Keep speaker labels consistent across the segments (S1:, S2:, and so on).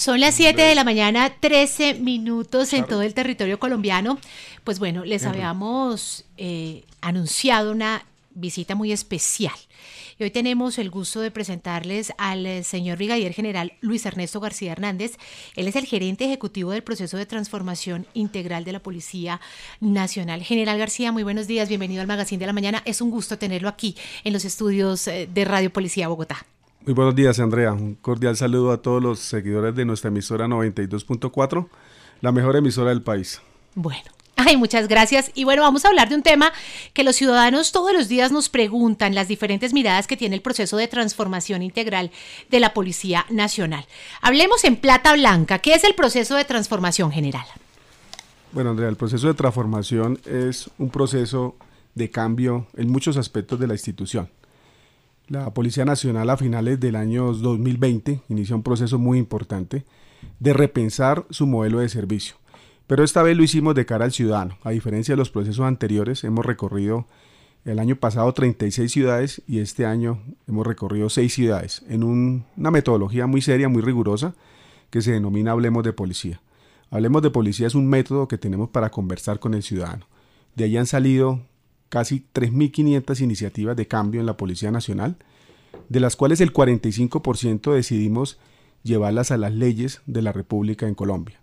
S1: Son las 7 de la mañana, 13 minutos en todo el territorio colombiano. Pues bueno, les habíamos eh, anunciado una visita muy especial. Y hoy tenemos el gusto de presentarles al eh, señor brigadier general Luis Ernesto García Hernández. Él es el gerente ejecutivo del proceso de transformación integral de la Policía Nacional. General García, muy buenos días, bienvenido al Magazine de la Mañana. Es un gusto tenerlo aquí en los estudios eh, de Radio Policía Bogotá.
S2: Muy buenos días, Andrea. Un cordial saludo a todos los seguidores de nuestra emisora 92.4, la mejor emisora del país.
S1: Bueno. Ay, muchas gracias. Y bueno, vamos a hablar de un tema que los ciudadanos todos los días nos preguntan, las diferentes miradas que tiene el proceso de transformación integral de la Policía Nacional. Hablemos en plata blanca. ¿Qué es el proceso de transformación general?
S2: Bueno, Andrea, el proceso de transformación es un proceso de cambio en muchos aspectos de la institución. La Policía Nacional a finales del año 2020 inició un proceso muy importante de repensar su modelo de servicio. Pero esta vez lo hicimos de cara al ciudadano. A diferencia de los procesos anteriores, hemos recorrido el año pasado 36 ciudades y este año hemos recorrido 6 ciudades en una metodología muy seria, muy rigurosa, que se denomina Hablemos de Policía. Hablemos de Policía es un método que tenemos para conversar con el ciudadano. De ahí han salido casi 3.500 iniciativas de cambio en la Policía Nacional, de las cuales el 45% decidimos llevarlas a las leyes de la República en Colombia.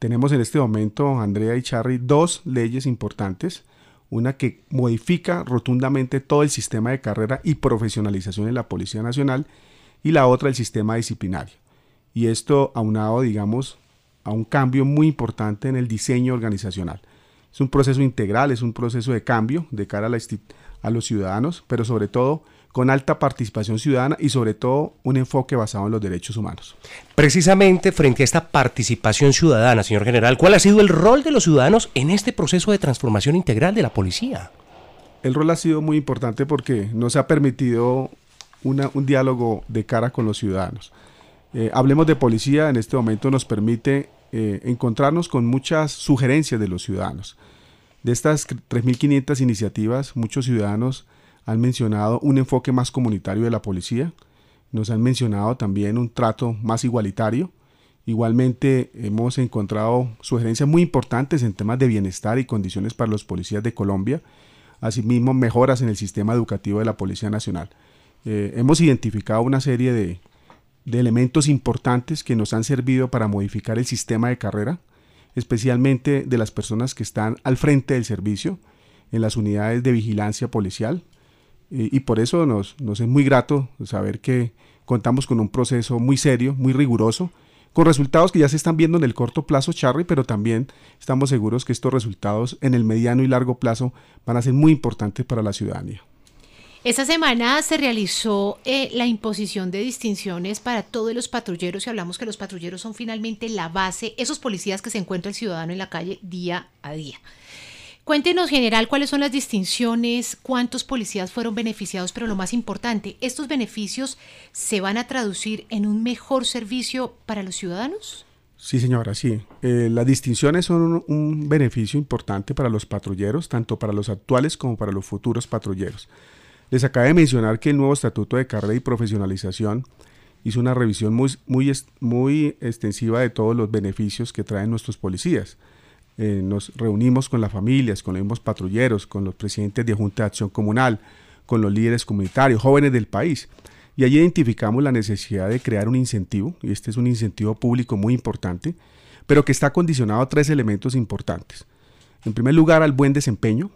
S2: Tenemos en este momento, Andrea y Charry, dos leyes importantes. Una que modifica rotundamente todo el sistema de carrera y profesionalización en la Policía Nacional y la otra el sistema disciplinario. Y esto aunado, digamos, a un cambio muy importante en el diseño organizacional. Es un proceso integral, es un proceso de cambio de cara a, los ciudadanos, pero sobre todo con alta participación ciudadana y sobre todo un enfoque basado en los derechos humanos.
S3: Precisamente frente a esta participación ciudadana, señor general, ¿cuál ha sido el rol de los ciudadanos en este proceso de transformación integral de la policía?
S2: El rol ha sido muy importante porque nos ha permitido un diálogo de cara con los ciudadanos. Eh, hablemos de policía, en este momento nos permite eh, encontrarnos con muchas sugerencias de los ciudadanos. De estas 3.500 iniciativas, muchos ciudadanos han mencionado un enfoque más comunitario de la policía, nos han mencionado también un trato más igualitario. Igualmente hemos encontrado sugerencias muy importantes en temas de bienestar y condiciones para los policías de Colombia, asimismo mejoras en el sistema educativo de la Policía Nacional. Eh, hemos identificado una serie de, de elementos importantes que nos han servido para modificar el sistema de carrera, especialmente de las personas que están al frente del servicio en las unidades de vigilancia policial. Y, por eso nos, nos es muy grato saber que contamos con un proceso muy serio, muy riguroso, con resultados que ya se están viendo en el corto plazo, Charry, pero también estamos seguros que estos resultados en el mediano y largo plazo van a ser muy importantes para la ciudadanía.
S1: Esta semana se realizó eh, la imposición de distinciones para todos los patrulleros y hablamos que los patrulleros son finalmente la base, esos policías que se encuentra el ciudadano en la calle día a día. Cuéntenos, general, cuáles son las distinciones, cuántos policías fueron beneficiados, pero lo más importante, ¿estos beneficios se van a traducir en un mejor servicio para los ciudadanos?
S2: Sí, señora, sí. Eh, las distinciones son un beneficio importante para los patrulleros, tanto para los actuales como para los futuros patrulleros. Les acaba de mencionar que el nuevo Estatuto de Carrera y Profesionalización hizo una revisión muy extensiva de todos los beneficios que traen nuestros policías. Eh, nos reunimos con las familias, con los mismos patrulleros, con los presidentes de Junta de Acción Comunal, con los líderes comunitarios, jóvenes del país. Y allí identificamos la necesidad de crear un incentivo, y este es un incentivo público muy importante, pero que está condicionado a tres elementos importantes. En primer lugar, al buen desempeño,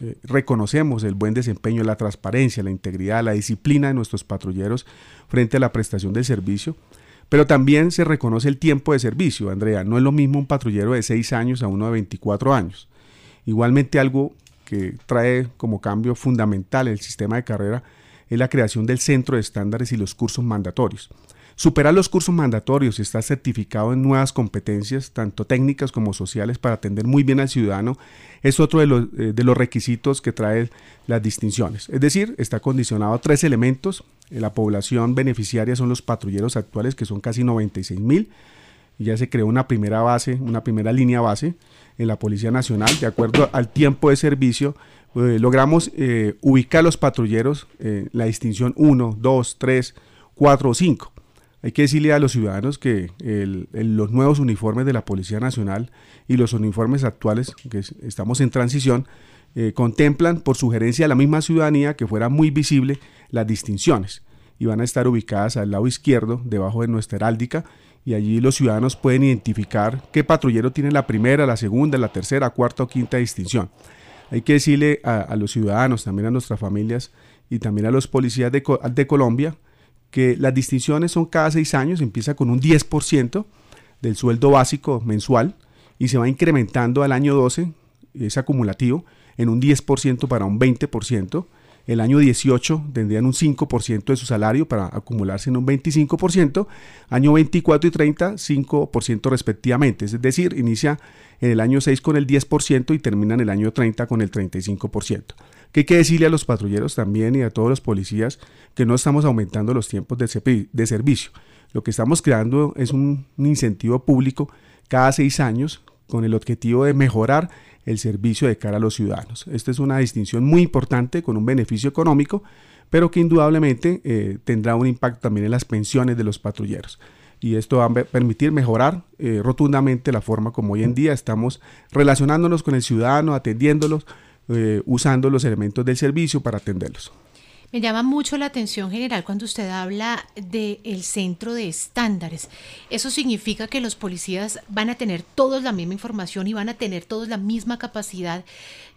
S2: eh, reconocemos el buen desempeño, la transparencia, la integridad, la disciplina de nuestros patrulleros frente a la prestación del servicio, pero también se reconoce el tiempo de servicio, Andrea. No es lo mismo un patrullero de 6 años a uno de 24 años. Igualmente algo que trae como cambio fundamental el sistema de carrera es la creación del centro de estándares y los cursos mandatorios. Superar los cursos mandatorios y estar certificado en nuevas competencias, tanto técnicas como sociales, para atender muy bien al ciudadano, es otro de los, eh, requisitos que trae las distinciones. Es decir, está condicionado a tres elementos. La población beneficiaria son los patrulleros actuales, que son casi 96 mil. Ya se creó una primera base, una primera línea base en la Policía Nacional, de acuerdo al tiempo de servicio, eh, logramos eh, ubicar los patrulleros en la distinción 1, 2, 3, 4 o 5. Hay que decirle a los ciudadanos que los nuevos uniformes de la Policía Nacional y los uniformes actuales, que estamos en transición, eh, contemplan por sugerencia de la misma ciudadanía que fuera muy visible las distinciones y van a estar ubicadas al lado izquierdo, debajo de nuestra heráldica, y allí los ciudadanos pueden identificar qué patrullero tiene la primera, la segunda, la tercera, cuarta o quinta distinción. Hay que decirle a, los ciudadanos, también a nuestras familias y también a los policías de, de Colombia, que las distinciones son cada seis años, empieza con un 10% del sueldo básico mensual y se va incrementando al año 12, es acumulativo, en un 10% para un 20%. El año 18 tendrían un 5% de su salario para acumularse en un 25%. Año 24 y 30, 5% respectivamente. Es decir, inicia en el año 6 con el 10% y termina en el año 30 con el 35%. ¿Qué hay que decirle a los patrulleros también y a todos los policías que no estamos aumentando los tiempos de, de servicio? Lo que estamos creando es un, incentivo público cada seis años con el objetivo de mejorar el servicio de cara a los ciudadanos. Esta es una distinción muy importante con un beneficio económico, pero que indudablemente eh, tendrá un impacto también en las pensiones de los patrulleros. Y esto va a permitir mejorar eh, rotundamente la forma como hoy en día estamos relacionándonos con el ciudadano, atendiéndolos, eh, usando los elementos del servicio para atenderlos.
S1: Me llama mucho la atención general cuando usted habla del centro de estándares. Eso significa que los policías van a tener todos la misma información y van a tener todos la misma capacidad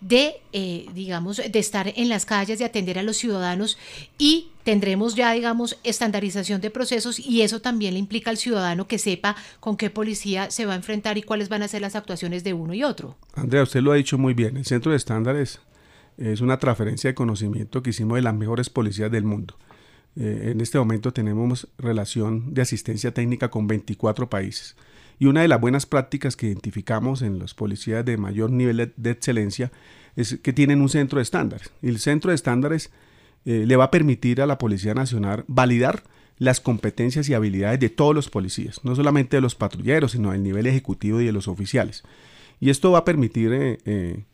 S1: de, eh, digamos, de estar en las calles, de atender a los ciudadanos y tendremos ya, digamos, estandarización de procesos y eso también le implica al ciudadano que sepa con qué policía se va a enfrentar y cuáles van a ser las actuaciones de uno y otro.
S2: Andrea, usted lo ha dicho muy bien. El centro de estándares es una transferencia de conocimiento que hicimos de las mejores policías del mundo. Eh, en este momento tenemos relación de asistencia técnica con 24 países. Y una de las buenas prácticas que identificamos en los policías de mayor nivel de, excelencia es que tienen un centro de estándares. Y el centro de estándares eh, le va a permitir a la Policía Nacional validar las competencias y habilidades de todos los policías, no solamente de los patrulleros, sino del nivel ejecutivo y de los oficiales. Y esto va a permitir eh,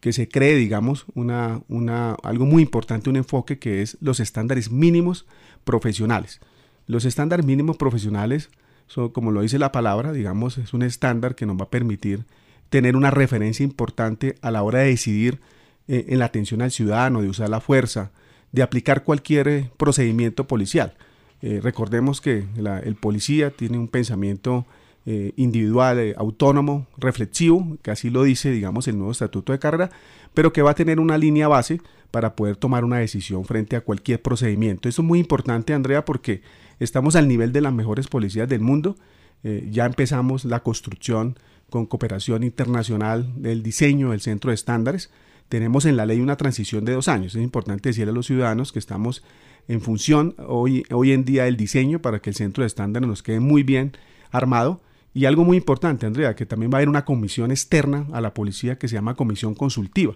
S2: que se cree, digamos, una, una, algo muy importante, un enfoque que es los estándares mínimos profesionales. Los estándares mínimos profesionales, son, como lo dice la palabra, digamos, es un estándar que nos va a permitir tener una referencia importante a la hora de decidir eh, en la atención al ciudadano, de usar la fuerza, de aplicar cualquier eh, procedimiento policial. Eh, recordemos que el policía tiene un pensamiento eh, individual, eh, autónomo, reflexivo, que así lo dice, digamos, el nuevo estatuto de carrera, pero que va a tener una línea base para poder tomar una decisión frente a cualquier procedimiento. Eso es muy importante, Andrea, porque estamos al nivel de las mejores policías del mundo. Eh, ya empezamos la construcción con cooperación internacional del diseño del centro de estándares. Tenemos en la ley una transición de dos años. Es importante decirle a los ciudadanos que estamos en función hoy, hoy en día del diseño para que el centro de estándares nos quede muy bien armado y algo muy importante, Andrea, que también va a haber una comisión externa a la policía que se llama comisión consultiva.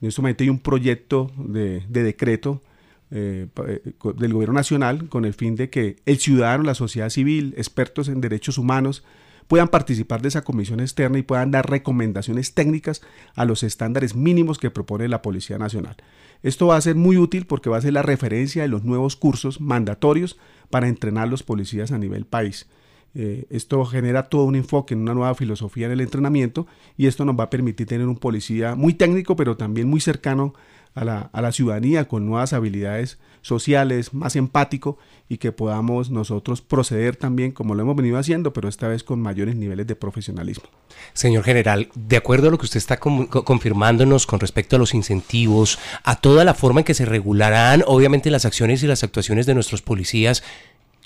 S2: En este momento hay un proyecto de, decreto eh, eh, del gobierno nacional con el fin de que el ciudadano, la sociedad civil, expertos en derechos humanos, puedan participar de esa comisión externa y puedan dar recomendaciones técnicas a los estándares mínimos que propone la Policía Nacional. Esto va a ser muy útil porque va a ser la referencia de los nuevos cursos mandatorios para entrenar los policías a nivel país. Eh, esto genera todo un enfoque en una nueva filosofía en el entrenamiento y esto nos va a permitir tener un policía muy técnico, pero también muy cercano a la, ciudadanía, con nuevas habilidades sociales, más empático y que podamos nosotros proceder también como lo hemos venido haciendo, pero esta vez con mayores niveles de profesionalismo.
S3: Señor general, de acuerdo a lo que usted está confirmándonos con respecto a los incentivos, a toda la forma en que se regularán obviamente las acciones y las actuaciones de nuestros policías,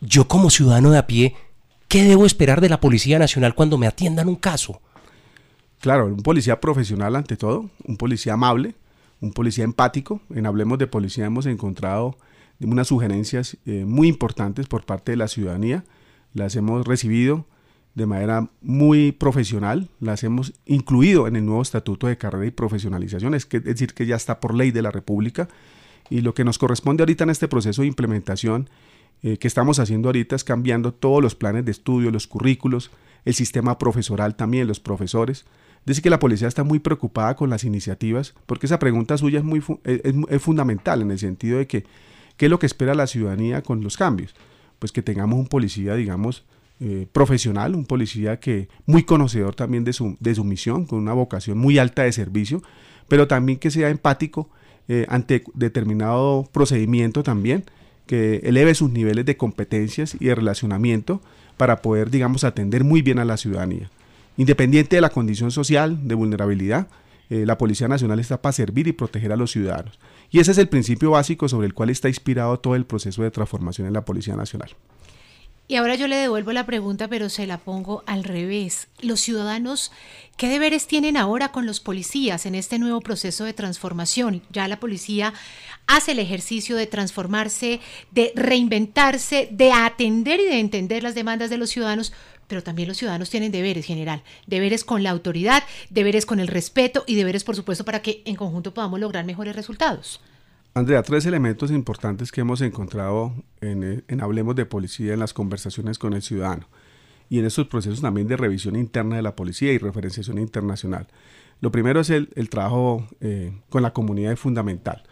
S3: yo como ciudadano de a pie, ¿Qué debo esperar de la Policía Nacional cuando me atiendan un caso?
S2: Claro, un policía profesional ante todo, un policía amable, un policía empático. En Hablemos de Policía hemos encontrado unas sugerencias eh, muy importantes por parte de la ciudadanía. Las hemos recibido de manera muy profesional, las hemos incluido en el nuevo estatuto de carrera y profesionalización, es, decir, que ya está por ley de la República. Y lo que nos corresponde ahorita en este proceso de implementación eh, que estamos haciendo ahorita es cambiando todos los planes de estudio, los currículos, el sistema profesoral también, los profesores. Dice que la policía está muy preocupada con las iniciativas, porque esa pregunta suya es, muy es, fundamental en el sentido de que qué es lo que espera la ciudadanía con los cambios. pues que tengamos un policía, digamos, eh, profesional, un policía que muy conocedor también de su, de su misión, con una vocación muy alta de servicio, pero también que sea empático eh, ante determinado procedimiento también, que eleve sus niveles de competencias y de relacionamiento para poder, digamos, atender muy bien a la ciudadanía. Independiente de la condición social, de vulnerabilidad, eh, la Policía Nacional está para servir y proteger a los ciudadanos. Y ese es el principio básico sobre el cual está inspirado todo el proceso de transformación en la Policía Nacional.
S1: Y ahora yo le devuelvo la pregunta, pero se la pongo al revés. Los ciudadanos, ¿qué deberes tienen ahora con los policías en este nuevo proceso de transformación? Ya la policía hace el ejercicio de transformarse, de reinventarse, de atender y de entender las demandas de los ciudadanos, pero también los ciudadanos tienen deberes general, deberes con la autoridad, deberes con el respeto y deberes, por supuesto, para que en conjunto podamos lograr mejores resultados.
S2: Andrea, tres elementos importantes que hemos encontrado en, Hablemos de Policía en las conversaciones con el ciudadano y en estos procesos también de revisión interna de la policía y referenciación internacional. Lo primero es el, trabajo eh, con la comunidad es fundamental.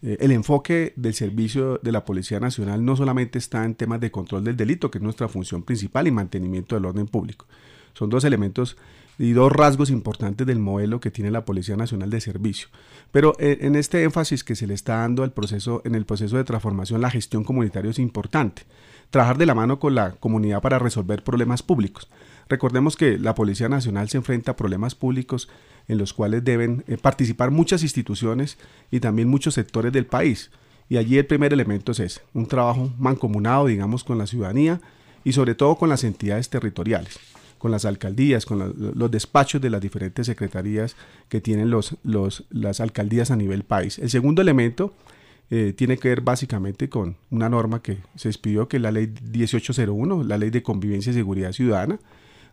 S2: Eh, el enfoque del servicio de la Policía Nacional no solamente está en temas de control del delito, que es nuestra función principal, y mantenimiento del orden público. Son dos elementos y dos rasgos importantes del modelo que tiene la Policía Nacional de Servicio. Pero eh, en este énfasis que se le está dando al proceso, en el proceso de transformación, la gestión comunitaria es importante. Trabajar de la mano con la comunidad para resolver problemas públicos. Recordemos que la Policía Nacional se enfrenta a problemas públicos en los cuales deben eh, participar muchas instituciones y también muchos sectores del país. Y allí el primer elemento es ese, un trabajo mancomunado, digamos, con la ciudadanía y sobre todo con las entidades territoriales con las alcaldías, con los despachos de las diferentes secretarías que tienen los, las alcaldías a nivel país. El segundo elemento eh, tiene que ver básicamente con una norma que se expidió, que es la ley 1801, la ley de convivencia y seguridad ciudadana.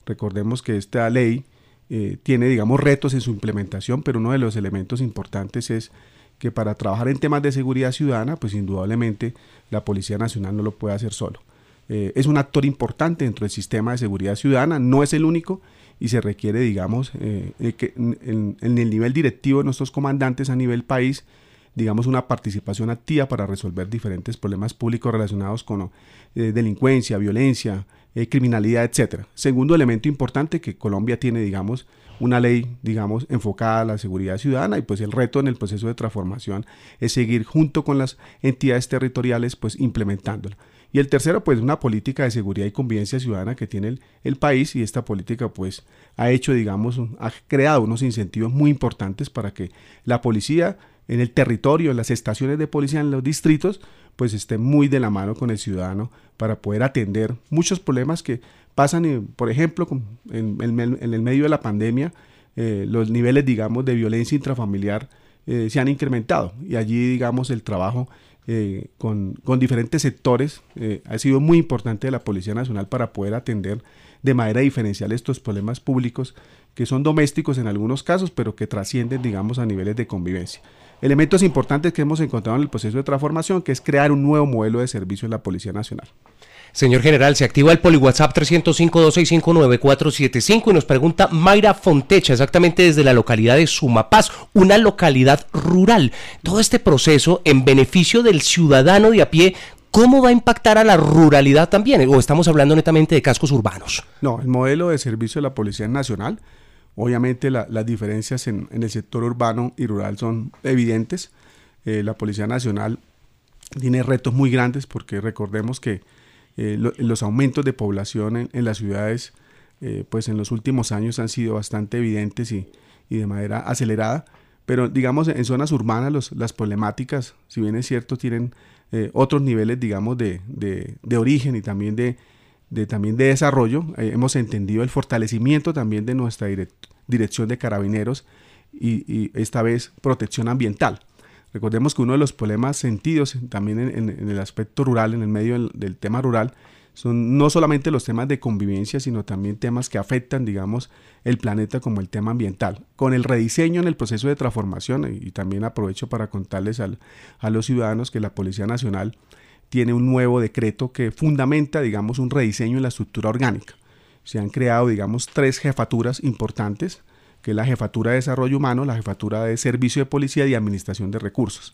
S2: Recordemos que esta ley eh, tiene, digamos, retos en su implementación, pero uno de los elementos importantes es que para trabajar en temas de seguridad ciudadana, pues indudablemente la Policía Nacional no lo puede hacer solo. Eh, es un actor importante dentro del sistema de seguridad ciudadana, no es el único y se requiere, digamos, eh, que en, el nivel directivo de nuestros comandantes a nivel país, digamos, una participación activa para resolver diferentes problemas públicos relacionados con eh, delincuencia, violencia, criminalidad, etcétera. Segundo elemento importante que Colombia tiene, digamos, una ley, digamos, enfocada a la seguridad ciudadana y pues el reto en el proceso de transformación es seguir junto con las entidades territoriales pues implementándola. Y el tercero, pues una política de seguridad y convivencia ciudadana que tiene el, país y esta política pues ha hecho, digamos, ha creado unos incentivos muy importantes para que la policía en el territorio, en las estaciones de policía, en los distritos, pues esté muy de la mano con el ciudadano para poder atender muchos problemas que pasan, por ejemplo, en, el medio de la pandemia, eh, los niveles, digamos, de violencia intrafamiliar eh, se han incrementado. Y allí, digamos, el trabajo eh, con, diferentes sectores eh, ha sido muy importante de la Policía Nacional para poder atender de manera diferencial estos problemas públicos que son domésticos en algunos casos, pero que trascienden, digamos, a niveles de convivencia. Elementos importantes que hemos encontrado en el proceso de transformación, que es crear un nuevo modelo de servicio en la Policía Nacional.
S3: Señor general, se activa el poli WhatsApp 305-265-9475 y nos pregunta Mayra Fontecha, exactamente desde la localidad de Sumapaz, una localidad rural. Todo este proceso en beneficio del ciudadano de a pie, ¿cómo va a impactar a la ruralidad también? ¿O estamos hablando netamente de cascos urbanos?
S2: No, el modelo de servicio de la Policía Nacional, obviamente las diferencias en, el sector urbano y rural son evidentes. Eh, la Policía Nacional tiene retos muy grandes porque recordemos que eh, los aumentos de población en, las ciudades, eh, pues en los últimos años han sido bastante evidentes y, de manera acelerada. Pero digamos, en zonas urbanas las problemáticas, si bien es cierto, tienen eh, otros niveles, digamos, de, origen y también de, también de desarrollo. hemos entendido el fortalecimiento también de nuestra dirección de carabineros y, esta vez protección ambiental. Recordemos que uno de los problemas sentidos también en, el aspecto rural, en el medio del, tema rural, son no solamente los temas de convivencia, sino también temas que afectan, digamos, el planeta como el tema ambiental. Con el rediseño en el proceso de transformación, y, también aprovecho para contarles a los ciudadanos que la Policía Nacional tiene un nuevo decreto que fundamenta, digamos, un rediseño en la estructura orgánica. Se han creado, digamos, tres jefaturas importantes que es la Jefatura de Desarrollo Humano, la Jefatura de Servicio de Policía y Administración de Recursos.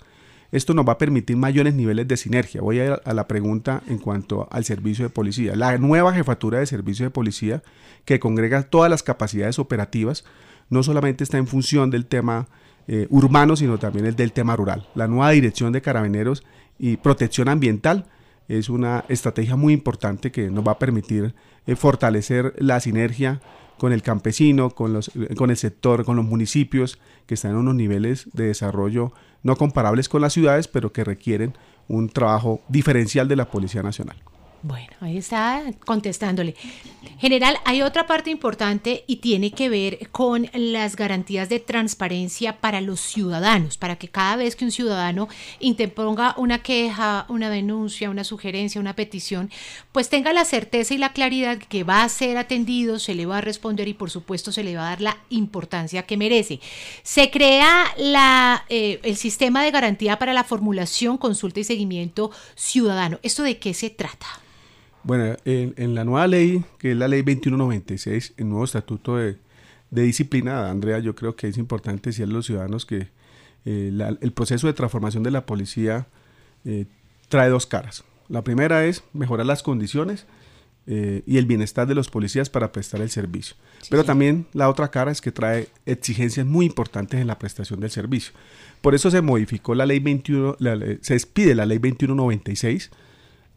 S2: Esto nos va a permitir mayores niveles de sinergia. Voy a ir a la pregunta en cuanto al servicio de policía. La nueva jefatura de servicio de policía que congrega todas las capacidades operativas no solamente está en función del tema eh, urbano, sino también el del tema rural. La nueva dirección de carabineros y protección ambiental es una estrategia muy importante que nos va a permitir eh, fortalecer la sinergia con el campesino, con, los, con el sector, con los municipios que están en unos niveles de desarrollo no comparables con las ciudades, pero que requieren un trabajo diferencial de la Policía Nacional.
S1: Bueno, ahí está contestándole. General, hay otra parte importante y tiene que ver con las garantías de transparencia para los ciudadanos, para que cada vez que un ciudadano interponga una queja, una denuncia, una sugerencia, una petición, pues tenga la certeza y la claridad que va a ser atendido, se le va a responder y por supuesto se le va a dar la importancia que merece. Se crea la, eh, el sistema de garantía para la formulación, consulta y seguimiento ciudadano. ¿Esto de qué se trata?
S2: Bueno, en, la nueva ley, que es la ley 2196, el nuevo estatuto de, disciplina, Andrea, yo creo que es importante decirle a los ciudadanos que eh, el proceso de transformación de la policía eh, trae dos caras. La primera es mejorar las condiciones eh, y el bienestar de los policías para prestar el servicio. Pero también la otra cara es que trae exigencias muy importantes en la prestación del servicio. Por eso se modificó la ley 21, se despide la ley 2196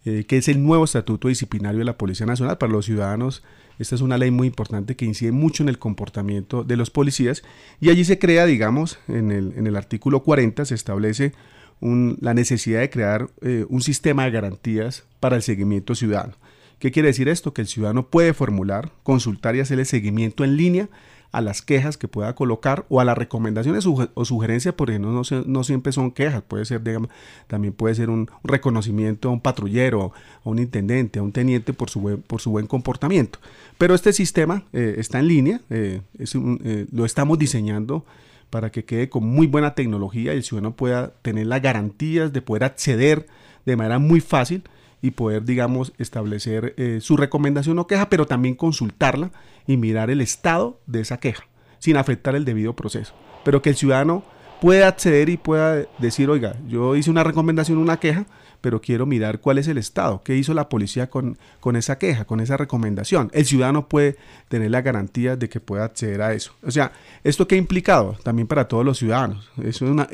S2: eh, que es el nuevo estatuto disciplinario de la Policía Nacional para los ciudadanos. Esta es una ley muy importante que incide mucho en el comportamiento de los policías y allí se crea, digamos, en el, en el artículo 40 se establece la necesidad de crear eh, un sistema de garantías para el seguimiento ciudadano. ¿Qué quiere decir esto? Que el ciudadano puede formular, consultar y hacer el seguimiento en línea a las quejas que pueda colocar o a las recomendaciones o sugerencias, porque no, no, siempre son quejas, puede ser, digamos, también puede ser un reconocimiento a un patrullero, a un intendente, a un teniente por su buen, por su buen comportamiento. Pero este sistema eh, está en línea, eh, eh, lo estamos diseñando para que quede con muy buena tecnología y el ciudadano pueda tener las garantías de poder acceder de manera muy fácil y poder, digamos, establecer su recomendación o queja, pero también consultarla y mirar el estado de esa queja, sin afectar el debido proceso. Pero que el ciudadano pueda acceder y pueda decir, oiga, yo hice una recomendación, una queja, pero quiero mirar cuál es el estado, qué hizo la policía con, con esa queja, con esa recomendación. El ciudadano puede tener la garantía de que pueda acceder a eso. O sea, ¿esto qué ha implicado? También para todos los ciudadanos. Es, una,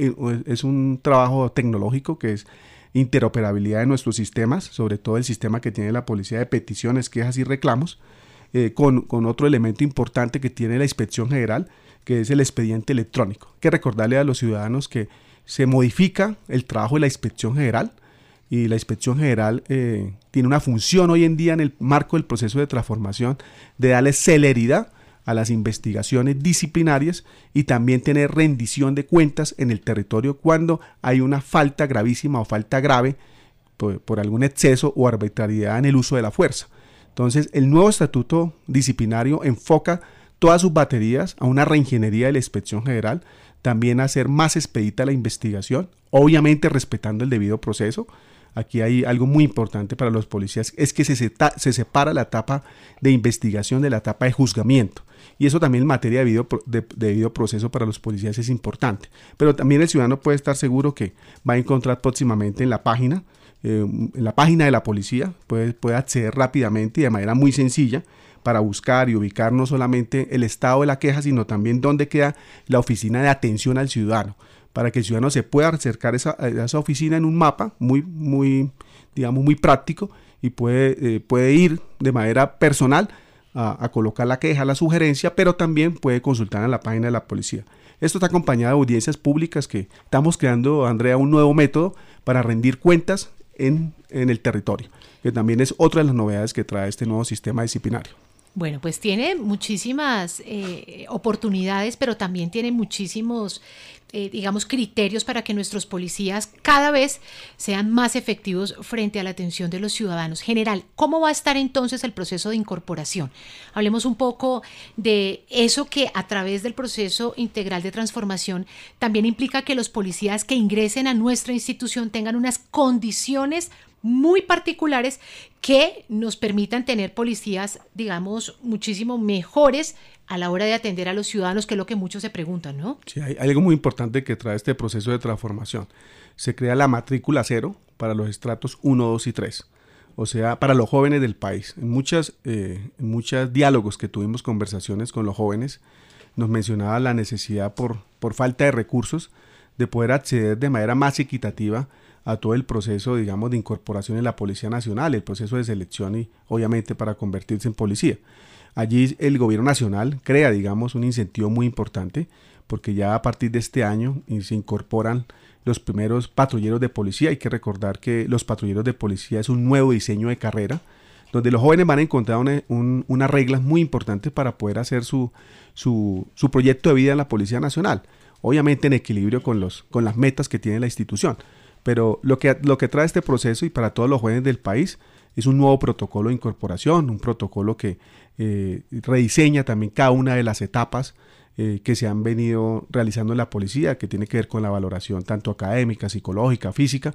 S2: es un trabajo tecnológico que es interoperabilidad de nuestros sistemas, sobre todo el sistema que tiene la policía de peticiones, quejas y reclamos, eh, con, otro elemento importante que tiene la inspección general, que es el expediente electrónico. Hay que recordarle a los ciudadanos que se modifica el trabajo de la inspección general y la inspección general eh, tiene una función hoy en día en el marco del proceso de transformación de darle celeridad a las investigaciones disciplinarias y también tener rendición de cuentas en el territorio cuando hay una falta gravísima o falta grave por, algún exceso o arbitrariedad en el uso de la fuerza. Entonces, el nuevo estatuto disciplinario enfoca todas sus baterías a una reingeniería de la inspección general, también a hacer más expedita la investigación, obviamente respetando el debido proceso, aquí hay algo muy importante para los policías, es que se, se, separa la etapa de investigación de la etapa de juzgamiento. Y eso también en materia de debido, proceso para los policías es importante. Pero también el ciudadano puede estar seguro que va a encontrar próximamente en la página, eh, en la página de la policía, puede, acceder rápidamente y de manera muy sencilla para buscar y ubicar no solamente el estado de la queja, sino también dónde queda la oficina de atención al ciudadano para que el ciudadano se pueda acercar a esa, oficina en un mapa muy, muy, digamos, muy práctico y puede, eh, puede ir de manera personal a, colocar la queja, la sugerencia, pero también puede consultar en la página de la policía. Esto está acompañado de audiencias públicas que estamos creando, Andrea, un nuevo método para rendir cuentas en, el territorio, que también es otra de las novedades que trae este nuevo sistema disciplinario.
S1: Bueno, pues tiene muchísimas eh, oportunidades, pero también tiene muchísimos, eh, digamos, criterios para que nuestros policías cada vez sean más efectivos frente a la atención de los ciudadanos. General, ¿cómo va a estar entonces el proceso de incorporación? Hablemos un poco de eso que a través del proceso integral de transformación también implica que los policías que ingresen a nuestra institución tengan unas condiciones muy particulares que nos permitan tener policías, digamos, muchísimo mejores a la hora de atender a los ciudadanos, que es lo que muchos se preguntan, ¿no?
S2: Sí, hay, algo muy importante que trae este proceso de transformación. Se crea la matrícula cero para los estratos 1, 2 y 3 o sea, para los jóvenes del país. En muchos eh, muchos diálogos que tuvimos, conversaciones con los jóvenes, nos mencionaba la necesidad por, por falta de recursos de poder acceder de manera más equitativa a todo el proceso, digamos, de incorporación en la Policía Nacional, el proceso de selección y obviamente para convertirse en policía. Allí el gobierno nacional crea, digamos, un incentivo muy importante porque ya a partir de este año se incorporan los primeros patrulleros de policía. Hay que recordar que los patrulleros de policía es un nuevo diseño de carrera donde los jóvenes van a encontrar unas reglas muy importantes para poder hacer su, su, su, proyecto de vida en la Policía Nacional. Obviamente en equilibrio con, los, con las metas que tiene la institución. Pero lo que, lo que trae este proceso y para todos los jóvenes del país es un nuevo protocolo de incorporación, un protocolo que eh, rediseña también cada una de las etapas eh, que se han venido realizando en la policía, que tiene que ver con la valoración tanto académica, psicológica, física,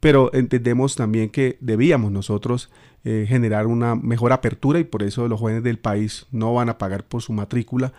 S2: pero entendemos también que debíamos nosotros eh, generar una mejor apertura y por eso los jóvenes del país no van a pagar por su matrícula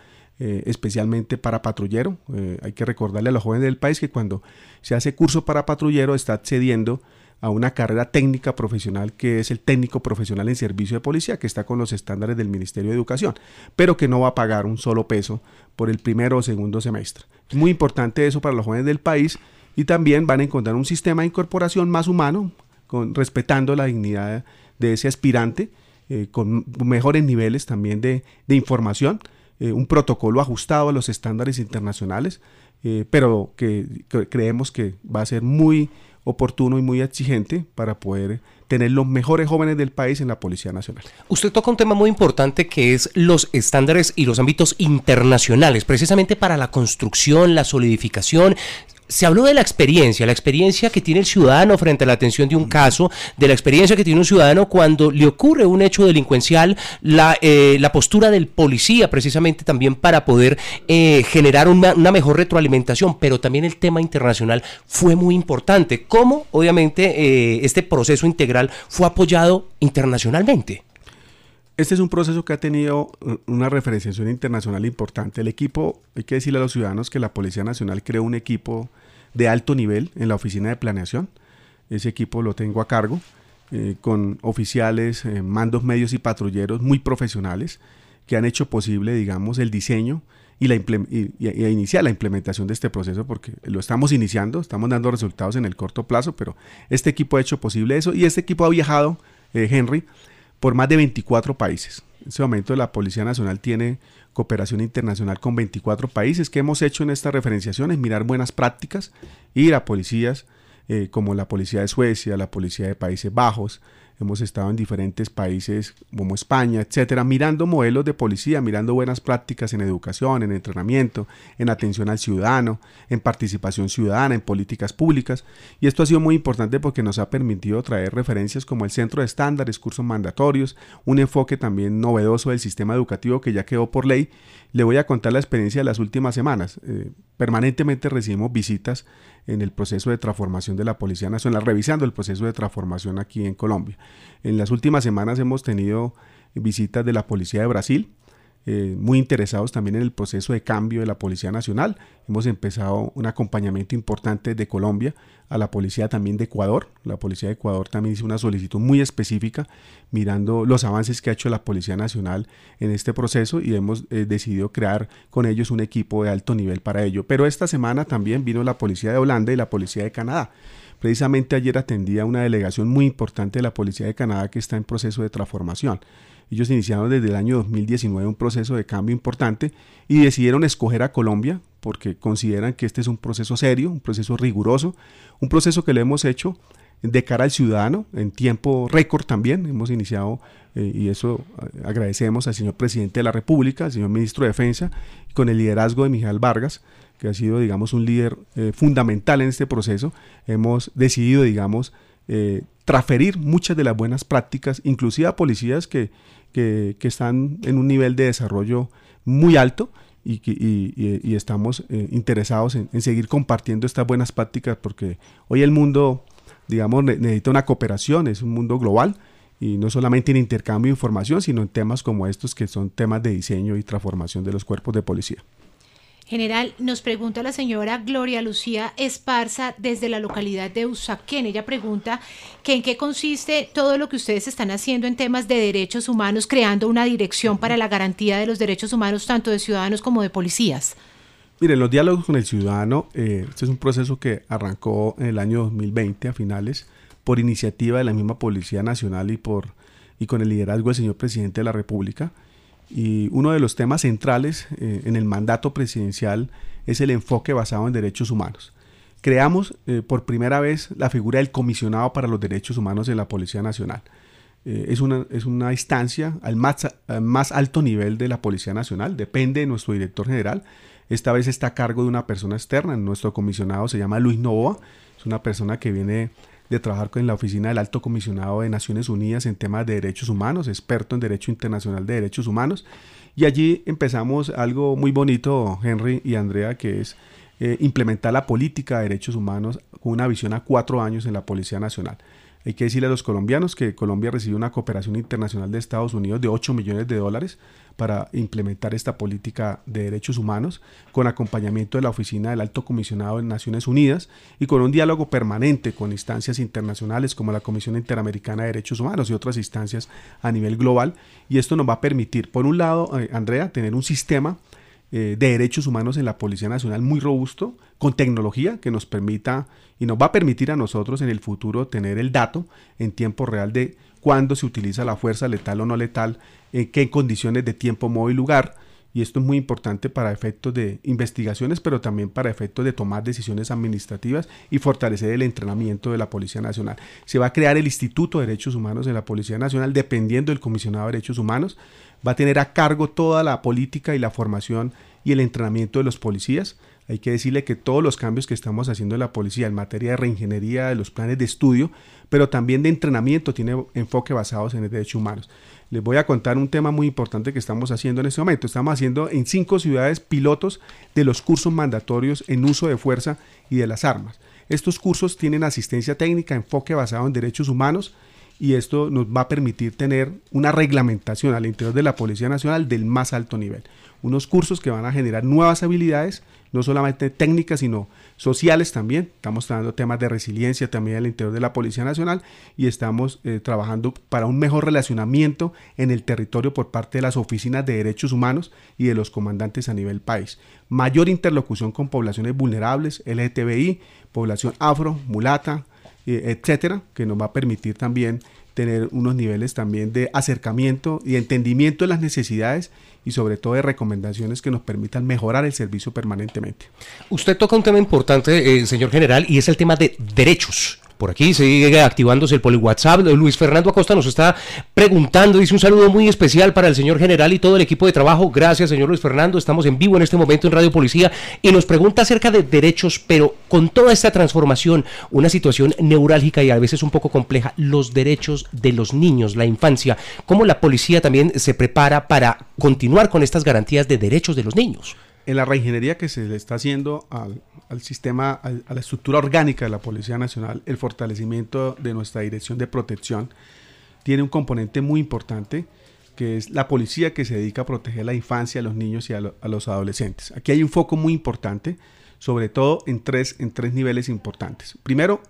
S2: eh, especialmente para patrullero. Eh, hay que recordarle a los jóvenes del país que cuando se hace curso para patrullero está accediendo a una carrera técnica profesional que es el técnico profesional en servicio de policía, que está con los estándares del Ministerio de Educación, pero que no va a pagar un solo peso por el primero o segundo semestre. Es muy importante eso para los jóvenes del país y también van a encontrar un sistema de incorporación más humano, con, respetando la dignidad de ese aspirante, eh, con mejores niveles también de información eh, un protocolo ajustado a los estándares internacionales, eh, pero que, creemos que va a ser muy oportuno y muy exigente para poder tener los mejores jóvenes del país en la Policía Nacional.
S3: Usted toca un tema muy importante que es los estándares y los ámbitos internacionales, precisamente para la construcción, la solidificación se habló de la experiencia, la experiencia que tiene el ciudadano frente a la atención de un caso, de la experiencia que tiene un ciudadano cuando le ocurre un hecho delincuencial, la, eh, la postura del policía precisamente también para poder eh, generar una, mejor retroalimentación, pero también el tema internacional fue muy importante. ¿Cómo, obviamente, eh, este proceso integral fue apoyado internacionalmente?
S2: Este es un proceso que ha tenido una referenciación internacional importante. El equipo, hay que decirle a los ciudadanos que la Policía Nacional creó un equipo de alto nivel en la oficina de planeación. Ese equipo lo tengo a cargo, eh, con oficiales, eh, mandos medios y patrulleros muy profesionales que han hecho posible, digamos, el diseño y, la iniciar la implementación de este proceso, porque lo estamos iniciando, estamos dando resultados en el corto plazo, pero este equipo ha hecho posible eso y este equipo ha viajado, eh, Henry, por más de 24 países. En este momento la Policía Nacional tiene cooperación internacional con 24 países. ¿Qué hemos hecho en esta referenciación? Es mirar buenas prácticas, ir a policías eh, como la Policía de Suecia, la Policía de Países Bajos, hemos estado en diferentes países como España, etcétera, mirando modelos de policía, mirando buenas prácticas en educación, en entrenamiento, en atención al ciudadano, en participación ciudadana, en políticas públicas. Y esto ha sido muy importante porque nos ha permitido traer referencias como el Centro de Estándares, cursos mandatorios, un enfoque también novedoso del sistema educativo que ya quedó por ley. Le voy a contar la experiencia de las últimas semanas. Eh, permanentemente recibimos visitas en el proceso de transformación de la Policía Nacional, revisando el proceso de transformación aquí en Colombia. En las últimas semanas hemos tenido visitas de la Policía de Brasil, eh, muy interesados también en el proceso de cambio de la Policía Nacional. Hemos empezado un acompañamiento importante de Colombia a la Policía también de Ecuador. La Policía de Ecuador también hizo una solicitud muy específica mirando los avances que ha hecho la Policía Nacional en este proceso y hemos eh, decidido crear con ellos un equipo de alto nivel para ello. Pero esta semana también vino la Policía de Holanda y la Policía de Canadá. Precisamente ayer atendía una delegación muy importante de la Policía de Canadá que está en proceso de transformación. Ellos iniciaron desde el año 2019 un proceso de cambio importante y decidieron escoger a Colombia porque consideran que este es un proceso serio, un proceso riguroso, un proceso que le hemos hecho de cara al ciudadano en tiempo récord también. Hemos iniciado, eh, y eso eh, agradecemos al señor presidente de la República, al señor ministro de Defensa, con el liderazgo de Miguel Vargas, que ha sido, digamos, un líder eh, fundamental en este proceso. Hemos decidido, digamos, transferir muchas de las buenas prácticas, inclusive a policías que, que, están en un nivel de desarrollo muy alto y, y, estamos eh, interesados en, seguir compartiendo estas buenas prácticas porque hoy el mundo digamos, necesita una cooperación, es un mundo global y no solamente en intercambio de información, sino en temas como estos que son temas de diseño y transformación de los cuerpos de policía.
S1: General, nos pregunta la señora Gloria Lucía Esparza desde la localidad de Usaquén. Ella pregunta que en qué consiste todo lo que ustedes están haciendo en temas de derechos humanos, creando una dirección para la garantía de los derechos humanos tanto de ciudadanos como de policías.
S2: Miren, los diálogos con el ciudadano, eh, este es un proceso que arrancó en el año 2020 a finales por iniciativa de la misma Policía Nacional y, por, y con el liderazgo del señor presidente de la República. Y uno de los temas centrales eh, en el mandato presidencial es el enfoque basado en derechos humanos. Creamos eh, por primera vez la figura del comisionado para los derechos humanos en la Policía Nacional. es, una, es una instancia al más, más alto nivel de la Policía Nacional, depende de nuestro director general, esta vez está a cargo de una persona externa. Nuestro comisionado se llama Luis Novoa. Es una persona que viene de trabajar con la oficina del Alto Comisionado de Naciones Unidas en temas de derechos humanos, experto en Derecho Internacional de Derechos Humanos. Y allí empezamos algo muy bonito, Henry y Andrea, que es eh, implementar la política de derechos humanos con una visión a cuatro años en la Policía Nacional. Hay que decirle a los colombianos que Colombia recibió una cooperación internacional de Estados Unidos de 8 millones de dólares para implementar esta política de derechos humanos, con acompañamiento de la Oficina del Alto Comisionado de Naciones Unidas y con un diálogo permanente con instancias internacionales como la Comisión Interamericana de Derechos Humanos y otras instancias a nivel global. Y esto nos va a permitir, por un lado, eh, Andrea, tener un sistema eh, de derechos humanos en la Policía Nacional muy robusto, con tecnología que nos permita y nos va a permitir a nosotros en el futuro tener el dato en tiempo real de cuándo se utiliza la fuerza letal o no letal, en qué condiciones de tiempo, modo y lugar. Y esto es muy importante para efectos de investigaciones, pero también para efectos de tomar decisiones administrativas y fortalecer el entrenamiento de la Policía Nacional. Se va a crear el Instituto de Derechos Humanos de la Policía Nacional, dependiendo del comisionado de Derechos Humanos va a tener a cargo toda la política y la formación y el entrenamiento de los policías. Hay que decirle que todos los cambios que estamos haciendo en la policía en materia de reingeniería, de los planes de estudio, pero también de entrenamiento, tiene enfoque basados en el derecho humanos. Les voy a contar un tema muy importante que estamos haciendo en este momento. Estamos haciendo en cinco ciudades pilotos de los cursos mandatorios en uso de fuerza y de las armas. Estos cursos tienen asistencia técnica, enfoque basado en derechos humanos, y esto nos va a permitir tener una reglamentación al interior de la Policía Nacional del más alto nivel. Unos cursos que van a generar nuevas habilidades, no solamente técnicas, sino sociales también. Estamos tratando temas de resiliencia también al interior de la Policía Nacional y estamos eh, trabajando para un mejor relacionamiento en el territorio por parte de las oficinas de derechos humanos y de los comandantes a nivel país. Mayor interlocución con poblaciones vulnerables, LGTBI, población afro, mulata, etcétera, que nos va a permitir también tener unos niveles también de acercamiento y entendimiento de las necesidades y sobre todo de recomendaciones que nos permitan mejorar el servicio permanentemente.
S3: Usted toca un tema importante, eh, señor general, y es el tema de derechos. Por aquí sigue activándose el poli WhatsApp. Luis Fernando Acosta nos está preguntando, dice un saludo muy especial para el señor general y todo el equipo de trabajo. Gracias, señor Luis Fernando. Estamos en vivo en este momento en Radio Policía y nos pregunta acerca de derechos, pero con toda esta transformación, una situación neurálgica y a veces un poco compleja, los derechos de los niños, la infancia, cómo la policía también se prepara para continuar con estas garantías de derechos de los niños
S2: en la reingeniería que se le está haciendo al, sistema, a la estructura orgánica de la Policía Nacional, el fortalecimiento de nuestra dirección de protección tiene un componente muy importante que es la policía que se dedica a proteger la infancia, a los niños y a, los adolescentes. Aquí hay un foco muy importante, sobre todo en tres, en tres niveles importantes. Primero,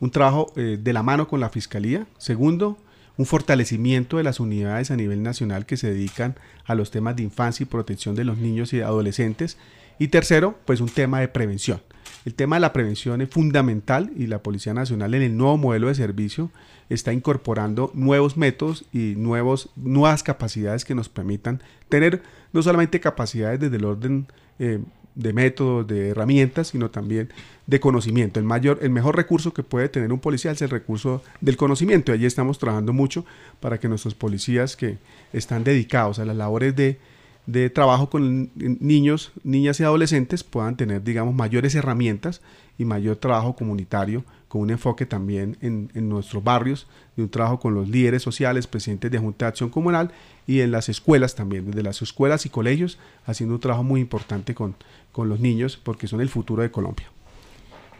S2: un trabajo eh, de la mano con la Fiscalía. Segundo, un fortalecimiento de las unidades a nivel nacional que se dedican a los temas de infancia y protección de los niños y adolescentes. Y tercero, pues un tema de prevención. El tema de la prevención es fundamental y la Policía Nacional en el nuevo modelo de servicio está incorporando nuevos métodos y nuevos, nuevas capacidades que nos permitan tener no solamente capacidades desde el orden eh, de métodos, de herramientas, sino también de conocimiento. El, mayor, el mejor recurso que puede tener un policía es el recurso del conocimiento. Allí estamos trabajando mucho para que nuestros policías que están dedicados a las labores de, de trabajo con niños, niñas y adolescentes puedan tener, digamos, mayores herramientas y mayor trabajo comunitario con un enfoque también en, nuestros barrios, de un trabajo con los líderes sociales, presidentes de Junta de Acción Comunal y en las escuelas también, desde las escuelas y colegios, haciendo un trabajo muy importante con, con los niños porque son el futuro de Colombia.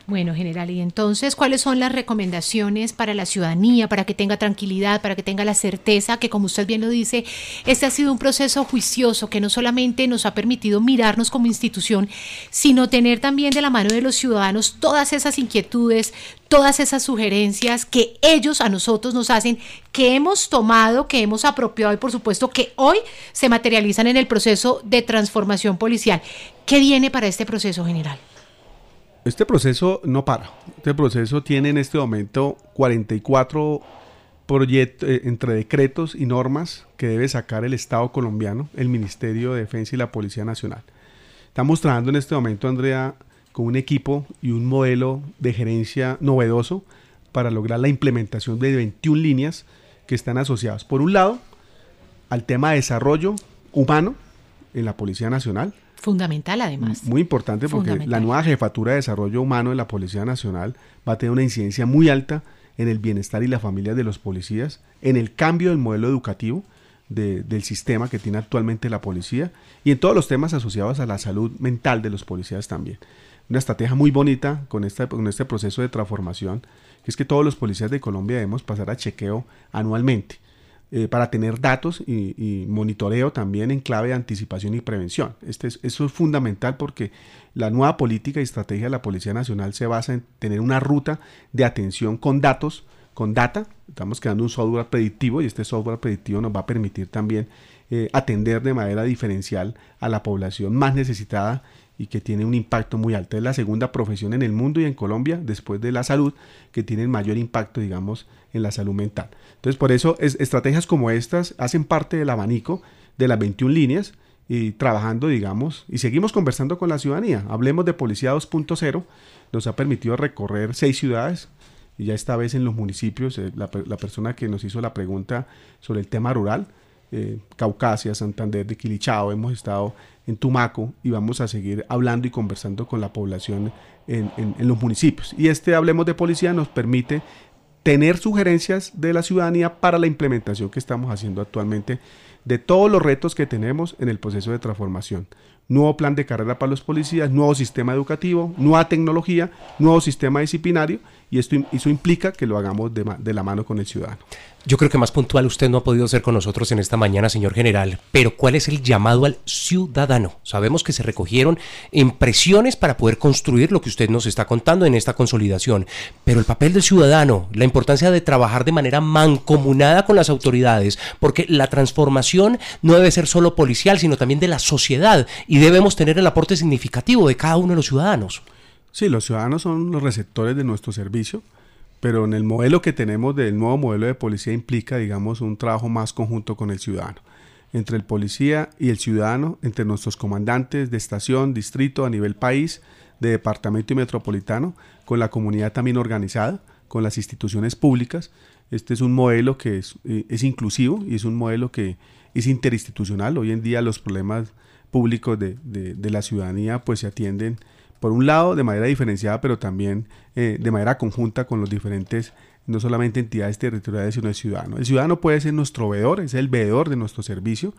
S1: Bueno, general, y entonces, ¿cuáles son las recomendaciones para la ciudadanía, para que tenga tranquilidad, para que tenga la certeza que, como usted bien lo dice, este ha sido un proceso juicioso que no solamente nos ha permitido mirarnos como institución, sino tener también de la mano de los ciudadanos todas esas inquietudes, todas esas sugerencias que ellos a nosotros nos hacen, que hemos tomado, que hemos apropiado y por supuesto que hoy se materializan en el proceso de transformación policial. ¿Qué viene para este proceso general?
S2: Este proceso no para. Este proceso tiene en este momento 44 proyectos eh, entre decretos y normas que debe sacar el Estado colombiano, el Ministerio de Defensa y la Policía Nacional. Estamos trabajando en este momento, Andrea, con un equipo y un modelo de gerencia novedoso para lograr la implementación de 21 líneas que están asociadas, por un lado, al tema de desarrollo humano en la Policía Nacional,
S1: Fundamental además.
S2: Muy importante porque la nueva jefatura de desarrollo humano de la Policía Nacional va a tener una incidencia muy alta en el bienestar y la familia de los policías, en el cambio del modelo educativo del sistema que tiene actualmente la policía y en todos los temas asociados a la salud mental de los policías también. Una estrategia muy bonita con, esta, con este proceso de transformación, que es que todos los policías de Colombia debemos pasar a chequeo anualmente eh, para tener datos y, monitoreo también en clave de anticipación y prevención. Este eso es fundamental porque la nueva política y estrategia de la Policía Nacional se basa en tener una ruta de atención con datos, con data. Estamos creando un software predictivo y este software predictivo nos va a permitir también eh, atender de manera diferencial a la población más necesitada y que tiene un impacto muy alto. Es la segunda profesión en el mundo y en Colombia, después de la salud, que tiene mayor impacto, digamos, en la salud mental. Entonces, por eso estrategias como estas hacen parte del abanico de las 21 líneas y trabajando, digamos, y seguimos conversando con la ciudadanía. Hablemos de Policía 2.0, nos ha permitido recorrer seis ciudades, y ya esta vez en los municipios, eh, la persona que nos hizo la pregunta sobre el tema rural, eh, Caucasia, Santander de Quilichao, hemos estado en Tumaco y vamos a seguir hablando y conversando con la población en, los municipios. Y este Hablemos de Policía nos permite tener sugerencias de la ciudadanía para la implementación que estamos haciendo actualmente de todos los retos que tenemos en el proceso de transformación. Nuevo plan de carrera para los policías, nuevo sistema educativo, nueva tecnología, nuevo sistema disciplinario y esto, eso implica que lo hagamos de la mano con el ciudadano.
S3: Yo creo que más puntual usted no ha podido ser con nosotros en esta mañana, señor general, pero ¿cuál es el llamado al ciudadano? Sabemos que se recogieron impresiones para poder construir lo que usted nos está contando en esta consolidación, pero el papel del ciudadano, la importancia de trabajar de manera mancomunada con las autoridades, porque la transformación no debe ser solo policial, sino también de la sociedad y debemos tener el aporte significativo de cada uno de los ciudadanos.
S2: Sí, los ciudadanos son los receptores de nuestro servicio pero en el modelo que tenemos del nuevo modelo de policía implica, digamos, un trabajo más conjunto con el ciudadano, entre el policía y el ciudadano, entre nuestros comandantes de estación, distrito, a nivel país, de departamento y metropolitano, con la comunidad también organizada, con las instituciones públicas. Este es un modelo que es, eh, es inclusivo y es un modelo que es interinstitucional. Hoy en día los problemas públicos de, de, de la ciudadanía pues se atienden por un lado de manera diferenciada, pero también eh, de manera conjunta con los diferentes, no solamente entidades territoriales, sino el ciudadano. El ciudadano puede ser nuestro veedor, es el veedor de nuestro servicio.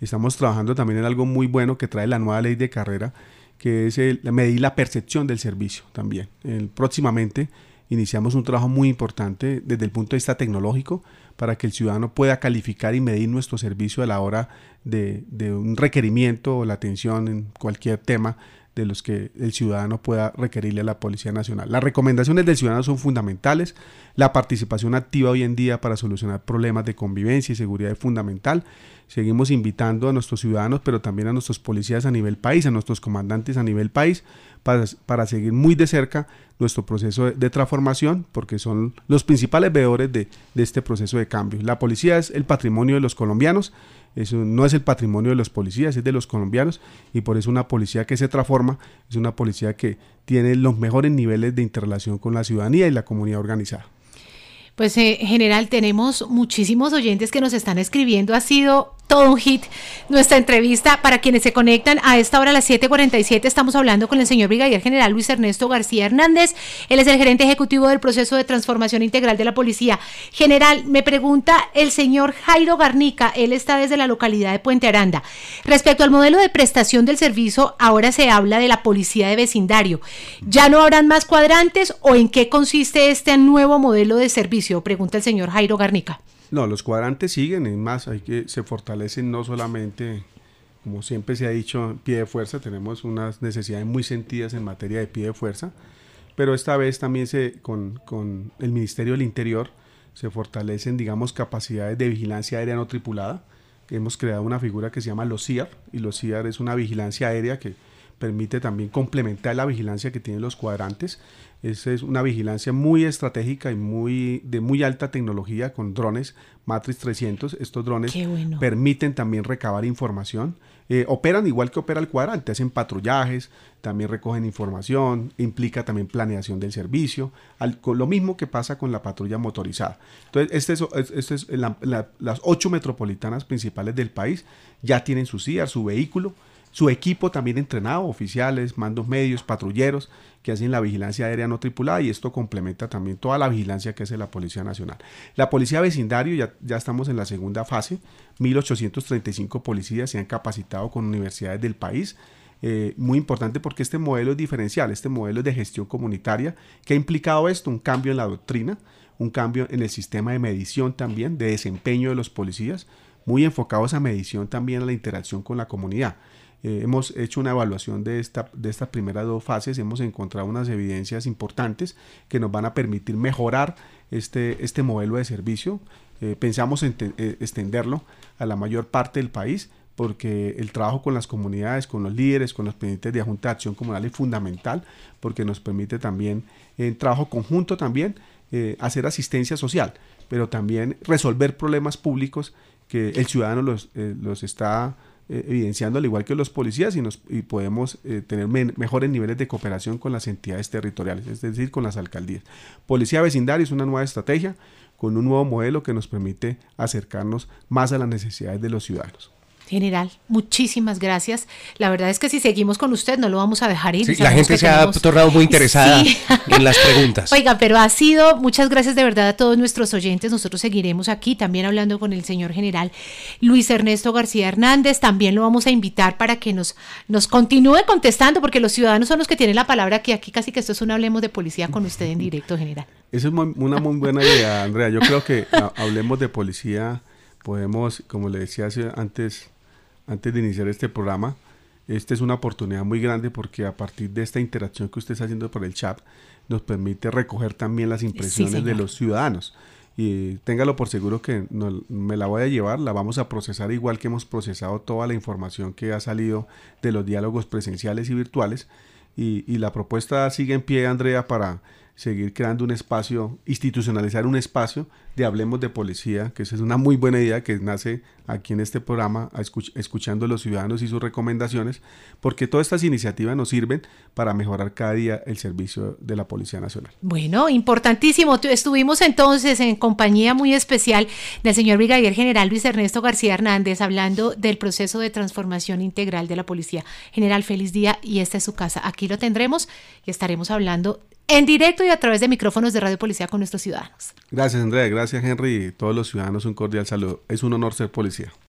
S2: Estamos trabajando también en algo muy bueno que trae la nueva ley de carrera, que es el, medir la percepción del servicio también. próximamente iniciamos un trabajo muy importante desde el punto de vista tecnológico para que el ciudadano pueda calificar y medir nuestro servicio a la hora de, de un requerimiento o la atención en cualquier tema de los que el ciudadano pueda requerirle a la Policía Nacional. Las recomendaciones del ciudadano son fundamentales. La participación activa hoy en día para solucionar problemas de convivencia y seguridad es fundamental. Seguimos invitando a nuestros ciudadanos, pero también a nuestros policías a nivel país, a nuestros comandantes a nivel país, para, para seguir muy de cerca nuestro proceso de, transformación, porque son los principales veedores de, de este proceso de cambio. La policía es el patrimonio de los colombianos eso no es el patrimonio de los policías, es de los colombianos y por eso una policía que se transforma es una policía que tiene los mejores niveles de interrelación con la ciudadanía y la comunidad organizada.
S1: Pues eh, general tenemos muchísimos oyentes que nos están escribiendo. Ha sido todo un hit nuestra entrevista. Para quienes se conectan a esta hora a las 7:47 estamos hablando con el señor Brigadier General Luis Ernesto García Hernández. Él es el gerente ejecutivo del proceso de transformación integral de la policía. General, me pregunta el señor Jairo Garnica, él está desde la localidad de Puente Aranda. Respecto al modelo de prestación del servicio, ahora se habla de la policía de vecindario. ¿Ya no habrán más cuadrantes o en qué consiste este nuevo modelo de servicio? Pregunta el señor Jairo Garnica.
S2: No, los cuadrantes siguen, es más, hay que se fortalecen no solamente, como siempre se ha dicho, pie de fuerza, tenemos unas necesidades muy sentidas en materia de pie de fuerza, pero esta vez también se, con, con el Ministerio del Interior se fortalecen, digamos, capacidades de vigilancia aérea no tripulada. Hemos creado una figura que se llama los CIAR, y los CIAR es una vigilancia aérea que permite también complementar la vigilancia que tienen los cuadrantes. Esa es una vigilancia muy estratégica y muy de muy alta tecnología con drones Matrix 300. Estos drones permiten también recabar información. Eh, operan igual que opera el cuadrante, hacen patrullajes, también recogen información, implica también planeación del servicio, con lo mismo que pasa con la patrulla motorizada. Entonces, este es, este es las ocho metropolitanas principales del país ya tienen su CIA, su vehículo, su equipo también entrenado, oficiales, mandos medios, patrulleros que hacen la vigilancia aérea no tripulada y esto complementa también toda la vigilancia que hace la Policía Nacional. La Policía Vecindario, ya, ya estamos en la segunda fase, 1.835 policías se han capacitado con universidades del país. Eh, muy importante porque este modelo es diferencial, este modelo es de gestión comunitaria, que ha implicado esto, un cambio en la doctrina, un cambio en el sistema de medición también, de desempeño de los policías, muy enfocados a medición también a la interacción con la comunidad. Eh, hemos hecho una evaluación de, esta, de estas primeras dos fases, hemos encontrado unas evidencias importantes que nos van a permitir mejorar este, este modelo de servicio. Eh, pensamos en eh, extenderlo a la mayor parte del país porque el trabajo con las comunidades, con los líderes, con los pendientes de Junta de Acción Comunal es fundamental porque nos permite también en trabajo conjunto también hacer asistencia social, pero también resolver problemas públicos que el ciudadano los, los está eh, evidenciando al igual que los policías y, nos, y podemos eh, tener mejores niveles de cooperación con las entidades territoriales, es decir, con las alcaldías. Policía vecindaria es una nueva estrategia con un nuevo modelo que nos permite acercarnos más a las necesidades de los ciudadanos.
S1: General, muchísimas gracias. La verdad es que si seguimos con usted no lo vamos a dejar ir.
S3: la gente se ha tornado muy interesada en las preguntas.
S1: Oiga, pero ha sido, muchas gracias de verdad a todos nuestros oyentes. Nosotros seguiremos aquí también hablando con el señor general Luis Ernesto García Hernández. También lo vamos a invitar para que nos, nos continúe contestando, porque los ciudadanos son los que tienen la palabra aquí. Aquí casi que esto es un hablemos de policía con usted en directo, general.
S2: Esa es una muy buena idea, Andrea. Yo creo que hablemos de policía. Podemos, como le decía antes, antes de iniciar este programa, esta es una oportunidad muy grande porque a partir de esta interacción que usted está haciendo por el chat, nos permite recoger también las impresiones de los ciudadanos. Y téngalo por seguro que me la voy a llevar, la vamos a procesar igual que hemos procesado toda la información que ha salido de los diálogos presenciales y virtuales. Y, y la propuesta sigue en pie, Andrea, para seguir creando un espacio, institucionalizar un espacio de Hablemos de Policía, que esa es una muy buena idea que nace aquí en este programa, escuchando a los ciudadanos y sus recomendaciones, porque todas estas iniciativas nos sirven para mejorar cada día el servicio de la Policía Nacional.
S1: Bueno, importantísimo. Estuvimos entonces en compañía muy especial del señor Brigadier General Luis Ernesto García Hernández hablando del proceso de transformación integral de la Policía. General, feliz día y esta es su casa. Aquí lo tendremos y estaremos hablando en directo y a través de micrófonos de Radio Policía con nuestros ciudadanos.
S2: Gracias, Andrea. Gracias, Henry. Y todos los ciudadanos un cordial saludo. Es un honor ser policía.